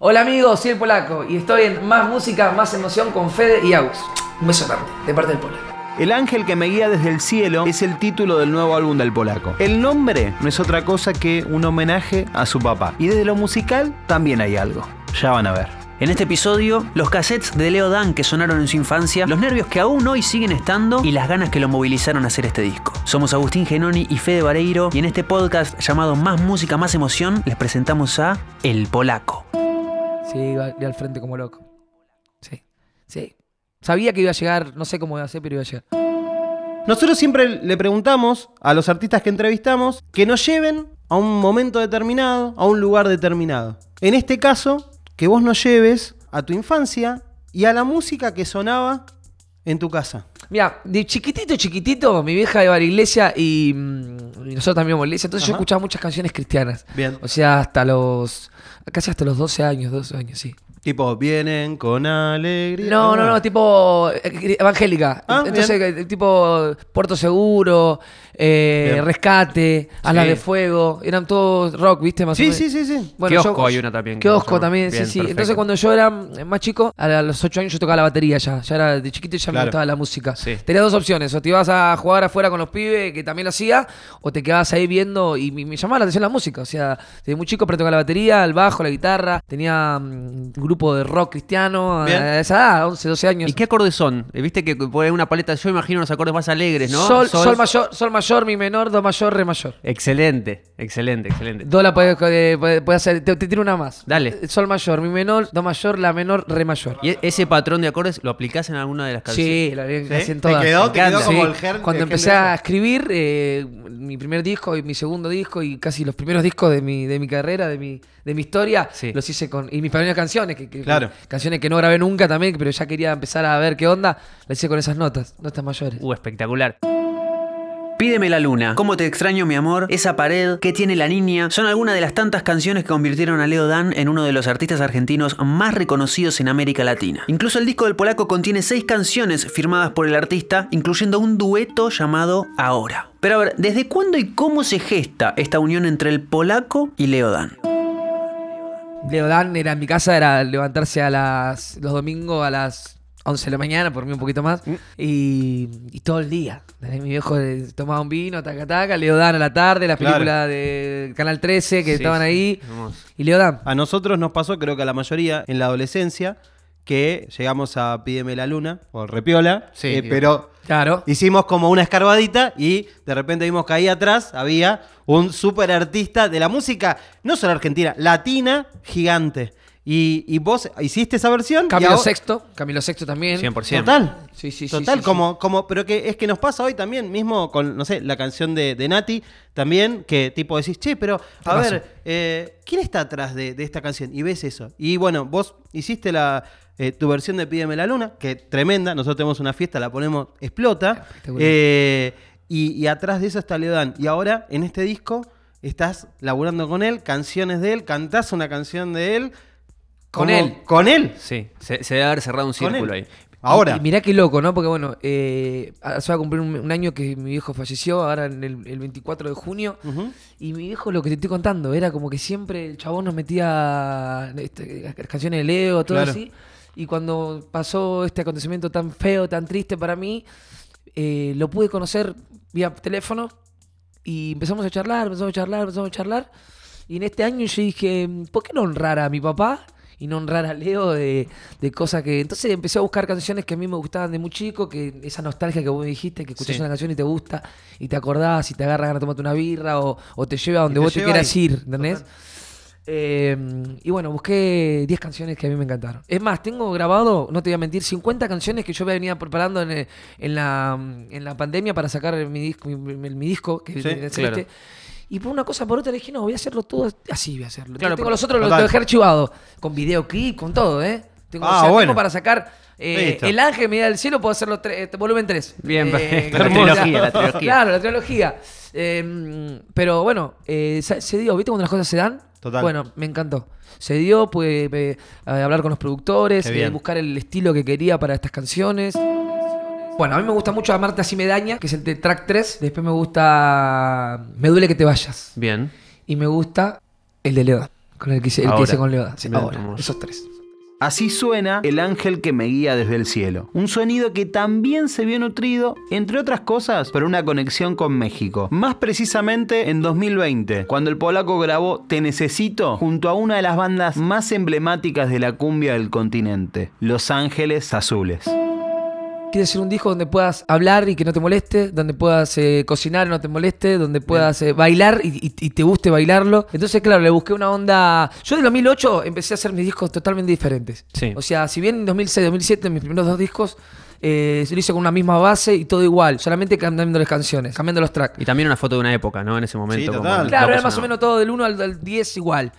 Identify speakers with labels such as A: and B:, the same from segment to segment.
A: Hola amigos, soy el Polaco y estoy en Más Música, Más Emoción con Fede y Agus. Un beso enorme, de parte del Polaco.
B: El ángel que me guía desde el cielo es el título del nuevo álbum del polaco. El nombre no es otra cosa que un homenaje a su papá. Y desde lo musical también hay algo. Ya van a ver.
C: En este episodio, los cassettes de Leo Dan que sonaron en su infancia, los nervios que aún hoy siguen estando y las ganas que lo movilizaron a hacer este disco. Somos Agustín Genoni y Fede Vareiro y en este podcast llamado Más Música, Más Emoción les presentamos a El Polaco.
A: Sí, iba al frente como loco. Sí, sí. Sabía que iba a llegar, no sé cómo iba a ser, pero iba a llegar.
D: Nosotros siempre le preguntamos a los artistas que entrevistamos que nos lleven a un momento determinado, a un lugar determinado. En este caso, que vos nos lleves a tu infancia y a la música que sonaba en tu casa.
A: Mira, de chiquitito, chiquitito, mi vieja iba a la iglesia y, mm, y nosotros también íbamos a la iglesia. Entonces yo escuchaba muchas canciones cristianas.
D: Bien.
A: O sea, hasta los. casi hasta los 12 años, 12 años, sí.
D: Tipo, vienen con alegría.
A: No, no,
D: Ah.
A: no, tipo eh, evangélica.
D: Ah,
A: Entonces,
D: bien.
A: eh, tipo Puerto Seguro, eh. Rescate, Alas
C: Sí.
A: de Fuego. Eran todos rock, ¿viste? Más o
D: Sí,
A: menos.
D: sí, sí, sí.
C: Kiosco hay una también que
A: Kiosco también,
C: Bien,
A: sí, sí.
C: perfecto.
A: Entonces cuando yo era más chico, a los 8 años yo tocaba la batería ya. Ya era de chiquito y ya me gustaba la música.
C: Sí.
A: Tenías dos opciones. O te ibas a jugar afuera con los pibes, que también lo hacía, o te quedabas ahí viendo y me, me llamaba la atención la música. O sea, desde muy chico aprendí a tocar la batería, el bajo, la guitarra. Tenía mm, un grupo de rock cristiano
D: Bien.
A: a esa edad, 11, 12 años.
C: ¿Y qué acordes son? Eh, Viste que por una paleta, yo imagino los acordes más alegres, ¿no?
A: Sol, sol mayor, sol mayor, mi menor, do mayor, re mayor.
C: Excelente, excelente, excelente.
A: Do la puedes puede- puede hacer, te, te tiro una más.
C: Dale.
A: Eh, Sol mayor, mi menor, do mayor, la menor, re mayor.
C: ¿Y e- ese patrón de acordes lo aplicás en alguna de las canciones?
A: Sí, la
D: ¿Sí? ¿Te
A: todas.
D: quedó?
A: Me
D: ¿Te quedó como
A: Sí.
D: el ger-
A: Cuando
D: el
A: empecé a escribir eh, mi primer disco y mi segundo disco y casi los primeros discos de mi, de mi carrera, de mi, de mi historia,
C: Sí.
A: los hice con. Y mis primeras canciones, que, que-
D: Claro.
A: canciones que no grabé nunca también, pero ya quería empezar a ver qué onda, las hice con esas notas, notas mayores.
C: Uh, espectacular. Pídeme la luna, cómo te extraño mi amor, esa pared, qué tiene la niña, son algunas de las tantas canciones que convirtieron a Leo Dan en uno de los artistas argentinos más reconocidos en América Latina. Incluso el disco del polaco contiene seis canciones firmadas por el artista, incluyendo un dueto llamado Ahora. Pero a ver, ¿desde cuándo y cómo se gesta esta unión entre el polaco y Leo Dan?
A: Leodán era en mi casa, era levantarse a las los domingos a las 11 de la mañana, por mí un poquito más, y, y todo el día. Mi viejo eh, tomaba un vino, taca taca, Leodán a la tarde, las
D: Claro.
A: películas de Canal 13 que
C: Sí,
A: estaban
C: sí,
A: ahí,
C: hermoso.
A: y Leodán.
D: A nosotros nos pasó, creo que a la mayoría, en la adolescencia, que llegamos a Pídeme la Luna, o Repiola,
C: Sí,
D: eh, pero
A: Claro.
D: hicimos como una escarbadita y de repente vimos que ahí atrás había un súper artista de la música, no solo argentina, latina, gigante. Y, y vos hiciste esa versión.
A: Camilo
D: ahora-
A: Sexto, Camilo Sexto también.
C: 100%.
D: Total.
A: Sí, sí, sí,
D: Total,
A: sí, sí.
D: como, como, pero que es que nos pasa hoy también, mismo con, no sé, la canción de, de Nati, también, que tipo decís, che, pero a ver, eh, ¿quién está atrás de, de esta canción? Y ves eso. Y bueno, vos hiciste la, eh, tu versión de Pídeme la Luna, que tremenda, nosotros tenemos una fiesta, la ponemos, explota. Eh, y, y atrás de eso está Leodán. Y ahora, en este disco, estás laburando con él, canciones de él, cantás una canción de él.
A: Con él.
D: Con él.
C: Sí, se, se debe haber cerrado un
D: Con
C: círculo
D: él.
C: ahí.
D: Ahora.
A: Y, y mirá qué loco, ¿no? Porque bueno, eh, se va a cumplir un, un año que mi viejo falleció, ahora en el, el 24 de junio. Y mi viejo, lo que te estoy contando, era como que siempre el chabón nos metía este, las canciones de Leo, todo
D: Claro.
A: así. Y cuando pasó este acontecimiento tan feo, tan triste para mí, eh, lo pude conocer vía teléfono. Y empezamos a charlar, empezamos a charlar, empezamos a charlar. Y en este año yo dije, ¿por qué no honrar a mi papá? Y no honrar a Leo de, de cosas que... Entonces empecé a buscar canciones que a mí me gustaban de muy chico, que esa nostalgia que vos me dijiste, que escuchás
C: Sí.
A: una canción y te gusta, y te acordás, y te agarras ganas de tomarte una birra, o, o te lleva a donde vos te quieras
D: ahí.
A: ir, ¿entendés? Eh, y bueno, busqué 10 canciones que a mí me encantaron. Es más, tengo grabado, no te voy a mentir, 50 canciones que yo venía preparando en, eh, en la, en la pandemia para sacar mi disco, mi, mi- mi disco que
D: Sí,
C: claro.
A: Y por una cosa por otra le dije, no, voy a hacerlo todo así, voy a hacerlo.
C: Claro,
A: tengo los otros, los dejé archivados, con videoclip, con todo, ¿eh? Tengo,
D: Ah,
A: o sea,
D: bueno.
A: tengo para sacar eh. El Ángel, Medida del Cielo, puedo hacerlo eh, volumen 3.
C: Bien, perfecto.
A: la
C: trilogía, la trilogía.
A: Claro, la trilogía. Eh, pero bueno, eh, se, dio, ¿viste cuando las cosas se dan?
D: Total.
A: Bueno, me encantó. Se dio, pude eh, hablar con los productores, eh, buscar el estilo que quería para estas canciones. Bueno, a mí me gusta mucho Amarte así me daña, que es el de track 3. Después me gusta Me duele que te vayas.
C: Bien.
A: Y me gusta el de León, Con el que hice, el que
C: Ahora.
A: hice con Leoda. Sí,
C: Bien,
A: ahora,
C: hermoso.
A: esos tres.
B: Así suena El ángel que me guía desde el cielo. Un sonido que también se vio nutrido, entre otras cosas, por una conexión con México. Más precisamente en 2020, cuando el polaco grabó Te Necesito junto a una de las bandas más emblemáticas de la cumbia del continente, Los Ángeles Azules.
A: Quieres hacer un disco donde puedas hablar y que no te moleste, donde puedas eh, cocinar y no te moleste, donde puedas eh, bailar y, y- y te guste bailarlo. Entonces, claro, le busqué una onda. Yo en 2008 empecé a hacer mis discos totalmente diferentes.
C: Sí.
A: O sea, si bien en 2006, 2007, mis primeros dos discos, eh, se lo hice con una misma base y todo igual, solamente cambiando las canciones, cambiando los tracks.
C: Y también una foto de una época, ¿no? En ese momento.
D: Sí, total.
A: Claro, era más o menos todo del 1 al, al 10 igual.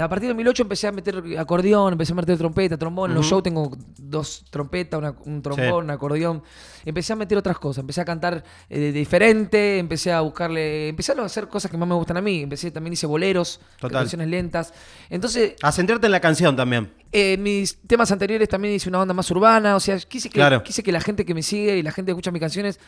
A: A partir de 2008 empecé a meter acordeón, empecé a meter trompeta, trombón. En los shows tengo dos trompetas, una- un trombón, un acordeón. Empecé a meter otras cosas, empecé a cantar eh, diferente, empecé a buscarle, empecé a hacer cosas que más me gustan a mí. Empecé también hice boleros,
D: Total.
A: canciones lentas. Entonces,
D: A centrarte en la canción también.
A: Eh, mis temas anteriores también hice una onda más urbana, o sea, quise que,
D: Claro.
A: quise que la gente que me sigue y la gente que escucha mis canciones,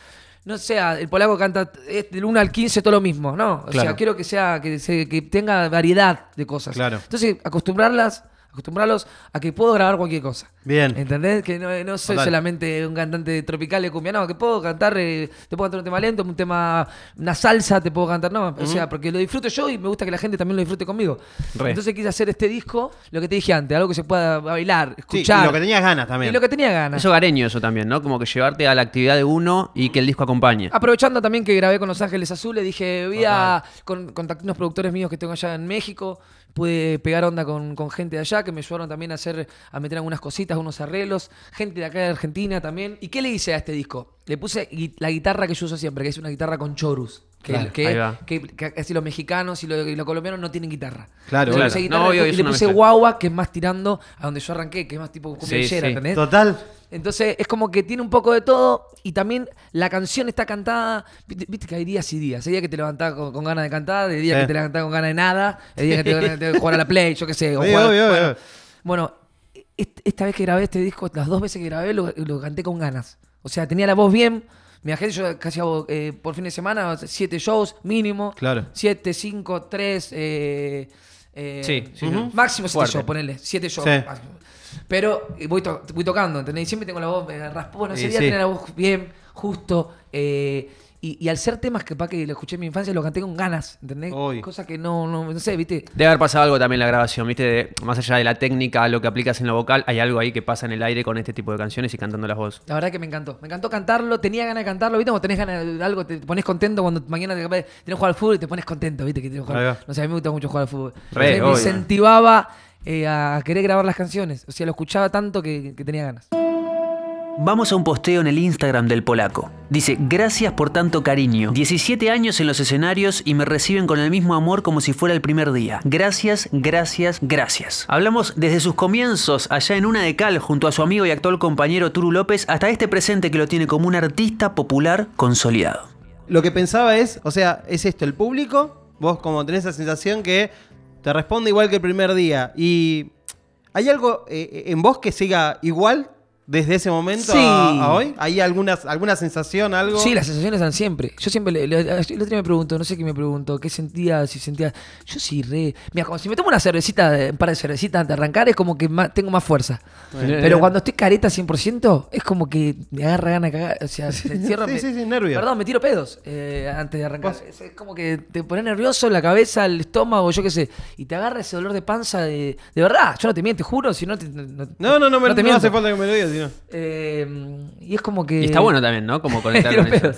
A: no sea, el polaco canta es del 1 al 15 todo lo mismo, ¿no? O sea, quiero que sea, que, se- que tenga variedad de cosas.
D: Claro.
A: Entonces, acostumbrarlas, acostumbrarlos a que puedo grabar cualquier cosa.
D: Bien.
A: ¿Entendés? Que no, no soy
D: Total.
A: solamente un cantante tropical de cumbia, no, que puedo cantar, eh, te puedo cantar un tema lento, un tema, una salsa, te puedo cantar, no, o sea, porque lo disfruto yo y me gusta que la gente también lo disfrute conmigo.
C: Re.
A: Entonces quise hacer este disco, lo que te dije antes, algo que se pueda bailar,
D: Sí,
A: escuchar.
D: y lo que tenías ganas también.
A: Y lo que tenía ganas.
C: Es hogareño eso también, ¿no? Como que llevarte a la actividad de uno y que el disco acompañe.
A: Aprovechando también que grabé con Los Ángeles Azules, dije, voy a con, contacté unos productores míos que tengo allá en México, pude pegar onda con, con gente de allá que me ayudaron también a hacer, a meter algunas cositas, unos arreglos, gente de acá de Argentina también. ¿Y qué le hice a este disco? Le puse la guitarra que yo uso siempre, que es una guitarra con chorus. Que,
C: Claro,
A: que, que- los mexicanos y los, y los colombianos no tienen guitarra.
D: Claro,
A: Le
C: claro.
A: puse guitarra
C: No, obvio,
A: y le puse
C: mezcla.
A: guagua, que es más tirando a donde yo arranqué, que es más tipo
C: Sí,
A: cumbiachera,
C: sí.
A: ¿entendés?
D: Total.
A: Entonces es como que tiene un poco de todo y también la canción está cantada. Viste, viste que hay días y días. Hay días que te levantás con, con ganas de cantar, hay días
D: Sí.
A: que te levantás con ganas de nada, hay días que te ganas de jugar a la Play, yo qué sé. o
D: Obvio,
A: jugar-
D: obvio,
A: bueno,
D: obvio.
A: bueno, est- esta vez que grabé este disco, las dos veces que grabé, lo, lo canté con ganas. O sea, tenía la voz bien. Mi agente, yo casi hago eh, por fin de semana siete shows mínimo.
D: Claro.
A: Siete, cinco, tres. Eh, eh,
C: Sí, sí,
A: ujú.
C: sí.
A: Máximo siete shows, ponele. Siete shows.
D: Sí.
A: Pero eh, voy, to- voy tocando, ¿entendés? Y siempre tengo la voz eh, raspona. Ese día tenía la voz bien, justo. eh, y, y al ser temas que para que lo escuché en mi infancia, lo canté con ganas, ¿entendés?
D: Uy.
A: Cosa que no, no, no sé, ¿viste?
C: Debe haber pasado algo también en la grabación, ¿viste? De- más allá de la técnica, lo que aplicas en lo vocal, hay algo ahí que pasa en el aire con este tipo de canciones y cantando las voces.
A: La verdad que me encantó. Me encantó cantarlo, tenía ganas de cantarlo, ¿viste? Cuando tenés ganas de algo, te pones contento cuando mañana te tenés que jugar al fútbol y te pones contento, ¿viste? Que jugar. No sé, a mí me gusta mucho jugar al fútbol.
C: Re,
A: Entonces me incentivaba eh, a querer grabar las canciones. O sea, lo escuchaba tanto que, que tenía ganas.
C: Vamos a un posteo en el Instagram del polaco. Dice, gracias por tanto cariño. 17 años en los escenarios y me reciben con el mismo amor como si fuera el primer día. Gracias, gracias, gracias. Hablamos desde sus comienzos allá en una de cal junto a su amigo y actual compañero Turu López hasta este presente que lo tiene como un artista popular consolidado.
D: Lo que pensaba es, o sea, es esto, el público, vos como tenés esa sensación que te responde igual que el primer día. Y ¿hay algo eh, en vos que siga igual desde ese momento
A: Sí.
D: a, a hoy? ¿Hay algunas, alguna sensación, algo?
A: Sí, las sensaciones dan siempre. Yo siempre, le- le- el otro día me pregunto, no sé qué me pregunto, qué sentía, si sentía. Yo sí, re. Mira, como si me tomo una cervecita, un par de cervecitas antes de arrancar, es como que más- tengo más fuerza. Pero cuando estoy careta 100%, es como que me agarra gana de cagar. O sea, se encierra.
D: sí,
A: me-
D: sí, sí, nervio.
A: Perdón, me tiro pedos eh, antes de arrancar. Es, es como que te pone nervioso la cabeza, el estómago, yo qué sé. Y te agarra ese dolor de panza de. De verdad, yo no te miento, te juro, si no te. No,
D: No, no, no, me,
A: te
D: no hace falta que me lo digas,
A: Eh, y es como que.
C: Y está bueno también, ¿no? Como conectar con eso.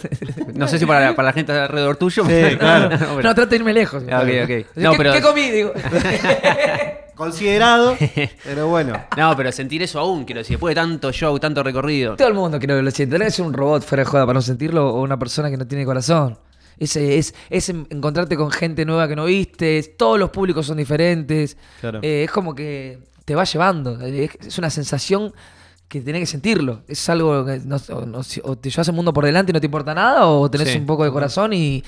C: No sé si para, para la gente alrededor tuyo.
D: Sí,
C: pero-
D: claro.
C: pero-
A: No, trato de irme lejos.
C: Ah, ok, ok.
A: ¿Qué,
C: No, pero-
A: ¿Qué comí? Digo.
D: Considerado, pero bueno.
C: No, pero sentir eso aún, quiero decir, después de tanto show, tanto recorrido.
A: Todo el mundo creo que lo siente. Ser un robot fuera de joda para no sentirlo o una persona que no tiene corazón. Ese es, es en- encontrarte con gente nueva que no viste. Todos los públicos son diferentes.
D: Claro.
A: Eh, es como que te va llevando. Es, es una sensación que tenés que sentirlo. Es algo que no- o, no- o te llevas el mundo por delante y no te importa nada, o tenés
C: Sí.
A: un poco de corazón y,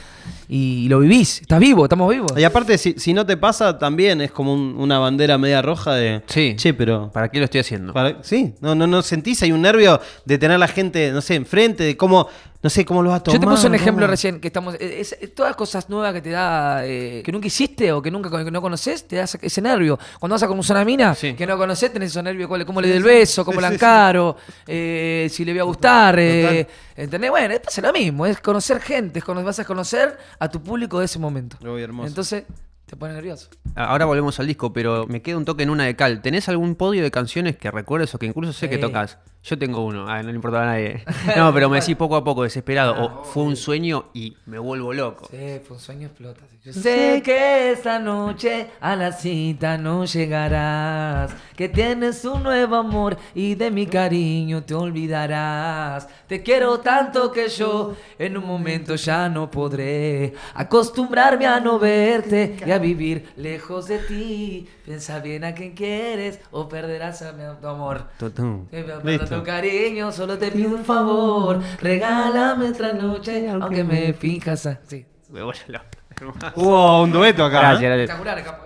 A: y lo vivís. Estás vivo, estamos vivos.
D: Y aparte, si, si no te pasa, también es como un- una bandera media roja de.
C: Sí.
D: Che, pero.
C: ¿Para qué lo estoy haciendo?
D: para- sí, no, no, no sentís, hay un nervio de tener a la gente, no sé, enfrente, de cómo. No sé cómo lo va a tomar.
A: Yo te puse un ejemplo
D: cómo-
A: recién, que estamos. Es, es- todas cosas nuevas que te da. eh, que nunca hiciste o que nunca que no conoces, te da ese- ese nervio. Cuando vas a conocer a una mina
C: Sí.
A: que no conoces, tenés esos nervios. cuál- ¿Cómo le doy el beso? ¿Cómo
D: Sí,
A: la encaro? eh, si le voy a gustar. eh, ¿Entendés? Bueno, es pasa lo mismo. Es conocer gente. Es cono- vas a conocer a tu público de ese momento.
D: Hermoso.
A: Entonces, te pone nervioso.
C: Ahora volvemos al disco, pero me queda un toque en una de cal. ¿Tenés algún podio de canciones que recuerdes o que incluso sé que tocas? Yo tengo uno, ah, no le importa a nadie. No, pero me decís poco a poco, desesperado. O fue un sueño y me vuelvo loco.
A: Sí, fue un sueño explota. Yo sé que esta noche a la cita no llegarás, que tienes un nuevo amor y de mi cariño te olvidarás. Te quiero tanto que yo en un momento ya no podré acostumbrarme a no verte y a vivir lejos de ti. Piensa bien a quien quieres o perderás a mi tu amor.
C: Tutum.
A: Que tu cariño, solo te pido un favor. Regálame otra noche, aunque me fijas así.
C: Me vuelvo loco.
D: Hubo un dueto acá.
C: Gracias,
D: ¿eh?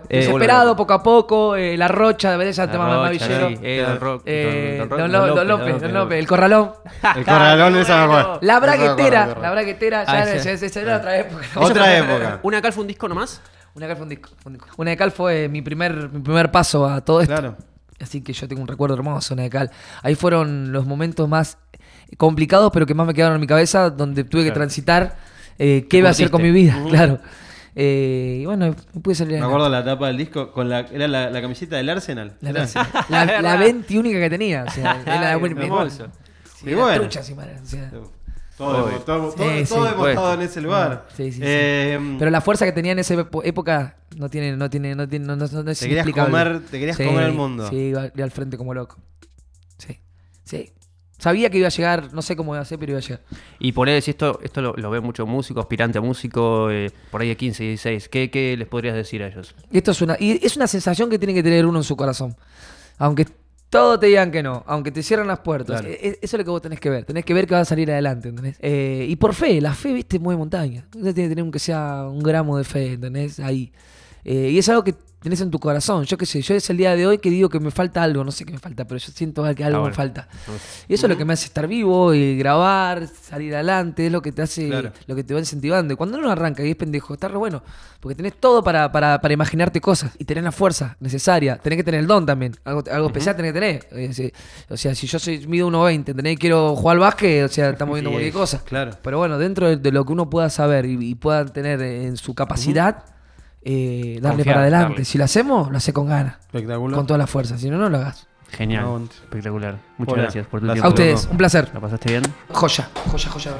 C: Eh,
A: Desesperado, poco a poco, eh, La Rocha, de verdad, ya
C: La
A: te mama
C: Rocha,
A: Mavillero.
C: sí, eh, Don
A: Eh,
C: López, Don López.
A: El corralón.
D: El corralón, esa me acuerdo.
A: La
D: Esa
A: braguetera, la braguetera, ya,
C: Ah,
A: era otra época.
D: Otra época.
C: ¿Una cal fue un disco nomás?
A: Una cal fue un disco. Una de cal fue mi primer, mi primer paso a todo esto.
D: Claro.
A: Así que yo tengo un recuerdo hermoso, una de cal. Ahí fueron los momentos más complicados, pero que más me quedaron en mi cabeza, donde tuve que transitar eh, qué iba a hacer con mi vida, claro. Eh, y bueno, me pude salir
D: Me acuerdo la tapa del disco con la. Era la, la camiseta del Arsenal.
A: La,
D: Era.
A: la, la 20 única que tenía. O sea, era la buen-
C: hermoso.
A: Sí, era
D: bueno.
A: trucha encima, o sea.
D: Todo, hemos- todo,
A: Sí,
D: todo-
A: sí,
D: todo hemos estado en ese lugar.
A: Sí, sí, sí.
D: Eh,
A: Pero la fuerza que tenía en esa época no tiene, no tiene, no tiene, no, no- no es
D: Te querías comer- te querías comer el mundo.
A: Sí, iba, iba al frente como loco. Sí, sí. Sabía que iba a llegar, no sé cómo iba a ser, pero iba a llegar.
C: Y por ahí, si esto, esto lo, lo ve mucho músico, aspirante a músico, eh, por ahí de 15, 16. ¿Qué, ¿Qué les podrías decir a ellos?
A: Esto es una, y es una sensación que tiene que tener uno en su corazón. Aunque todos te digan que no, aunque te cierran las puertas.
D: Claro.
A: e- e- Eso es lo que vos tenés que ver. Tenés que ver que vas a salir adelante, ¿entendés? Eh, y por fe, la fe, viste, mueve montaña. Uno tiene que tener aunque sea un gramo de fe, ¿entendés? Ahí. Eh, y es algo que tenés en tu corazón. Yo qué sé, yo es el día de hoy que digo que me falta algo. No sé qué me falta, pero yo siento que algo
C: bueno.
A: me falta. Y eso es lo que me hace estar vivo y grabar, salir adelante, es lo que te hace,
D: Claro.
A: lo que te va incentivando. Y cuando uno arranca y es pendejo, está re bueno, porque tenés todo para, para, para imaginarte cosas y tenés la fuerza necesaria. Tenés que tener el don también, algo, algo especial tenés que tener. O sea, si yo soy mido 1.20, tenés que quiero jugar al básquet, o sea, estamos viendo cualquier cosa.
D: claro.
A: Pero bueno, dentro de, de lo que uno pueda saber y, y pueda tener en su capacidad, eh, darle
C: Confiar,
A: para adelante.
C: darle.
A: Si lo hacemos, lo hace con ganas,
D: Espectacular.
A: con toda la fuerza. Si no, no lo hagas.
C: Genial. Espectacular. Muchas
D: Hola.
C: gracias por tu
D: Gracias
C: tiempo.
A: A ustedes, un placer.
C: ¿La pasaste bien?
A: Joya, joya, joya.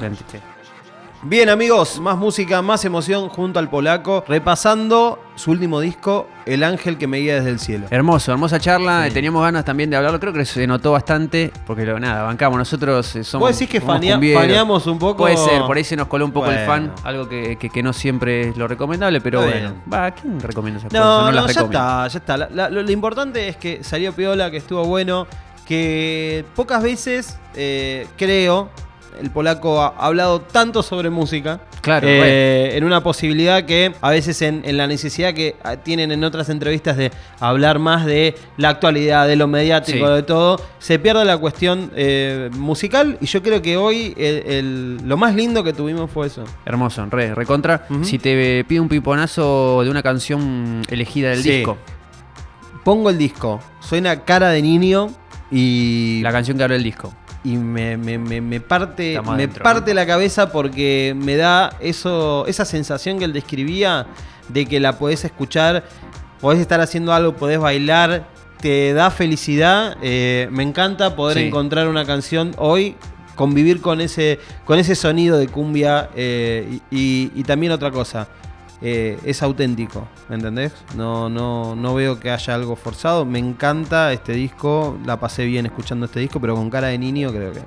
D: Bien amigos, más música, más emoción junto al polaco, repasando su último disco, El ángel que me guía desde el cielo.
C: Hermoso, hermosa charla. Teníamos ganas también de hablarlo. Creo que se notó bastante. Porque lo, nada, bancamos. Nosotros eh, somos.
D: ¿Vos decís que fanea- faneamos un poco?
C: Puede ser, por ahí se nos coló un poco el fan. Algo que, que- que no siempre es lo recomendable, pero
D: Está
C: bueno.
D: bien.
C: Va, ¿quién recomienda esas cosas?
D: No, no,
C: las
D: ya está, ya está. La- la- lo, lo importante es que salió piola, que estuvo bueno, que pocas veces, eh, creo, el polaco ha hablado tanto sobre música.
C: Claro,
D: eh, en una posibilidad que a veces en, en la necesidad que tienen en otras entrevistas de hablar más de la actualidad, de lo mediático,
C: Sí.
D: de todo, se pierde la cuestión eh, musical y yo creo que hoy el- el- lo más lindo que tuvimos fue eso.
C: Hermoso, re, recontra. Si te pide un piponazo de una canción elegida del
D: Sí.
C: disco,
D: Pongo el disco, suena cara de niño y
C: la canción que abre el disco.
D: Y me, me- me- me parte, me parte
C: ¿no?
D: la cabeza porque me da eso, esa sensación que él describía de que la podés escuchar, podés estar haciendo algo, podés bailar, te da felicidad. eh, me encanta poder
C: Sí.
D: encontrar una canción hoy, convivir con ese, con ese sonido de cumbia eh, y, y- y también otra cosa. Eh, es auténtico, ¿me entendés? No, no, no veo que haya algo forzado. Me encanta este disco, la pasé bien escuchando este disco, pero con cara de niño creo que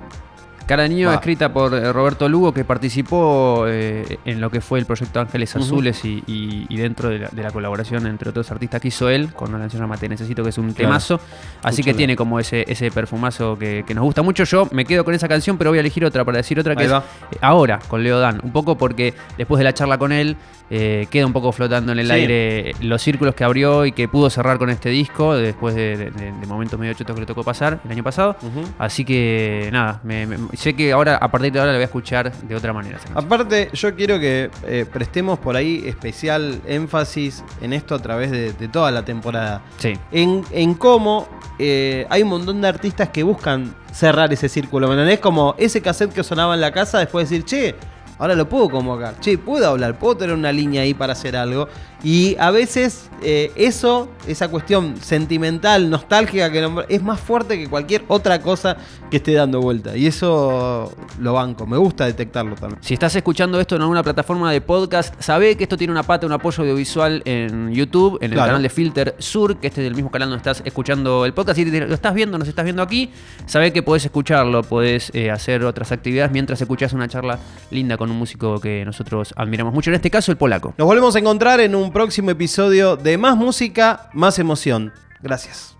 C: Cara de Niño,
D: Va.
C: escrita por eh, Roberto Lugo, que participó eh, en lo que fue el proyecto Ángeles. Azules y, y- y dentro de la, de la colaboración entre otros artistas que hizo él, con una canción llamada Te Necesito, que es un
D: Claro.
C: temazo. Así que tiene como ese, ese perfumazo que, que nos gusta mucho. Yo me quedo con esa canción, pero voy a elegir otra para decir otra que
D: Ahí
C: es
D: va.
C: ahora, con Leo Dan. Un poco porque después de la charla con él, eh, queda un poco flotando en el
D: Sí.
C: aire los círculos que abrió y que pudo cerrar con este disco después de, de- de- de momentos medio chetos que le tocó pasar el año pasado. Así que nada, me- me- sé que ahora a partir de ahora la voy a escuchar de otra manera.
D: Aparte, yo quiero que eh, prestemos por ahí especial énfasis en esto a través de, de toda la temporada.
C: Sí.
D: En, en cómo eh, hay un montón de artistas que buscan cerrar ese círculo. ¿Me entendés? Como ese cassette que sonaba en la casa, después decir, che, ahora lo puedo convocar. Che, puedo hablar, puedo tener una línea ahí para hacer algo. Y a veces eh, eso, esa cuestión sentimental, nostálgica, que nombr- es más fuerte que cualquier otra cosa que esté dando vuelta. Y eso lo banco. Me gusta detectarlo también.
C: Si estás escuchando esto en alguna plataforma de podcast, sabe que esto tiene una pata, un apoyo audiovisual en YouTube, en el
D: Claro.
C: canal de Filter Sur, que este es el mismo canal donde estás escuchando el podcast. Si lo estás viendo, nos estás viendo aquí, sabe que podés escucharlo, podés eh, hacer otras actividades mientras escuchás una charla linda con un músico que nosotros admiramos mucho, en este caso el polaco.
D: Nos volvemos a encontrar en próximo episodio de Más Música, Más Emoción. Gracias.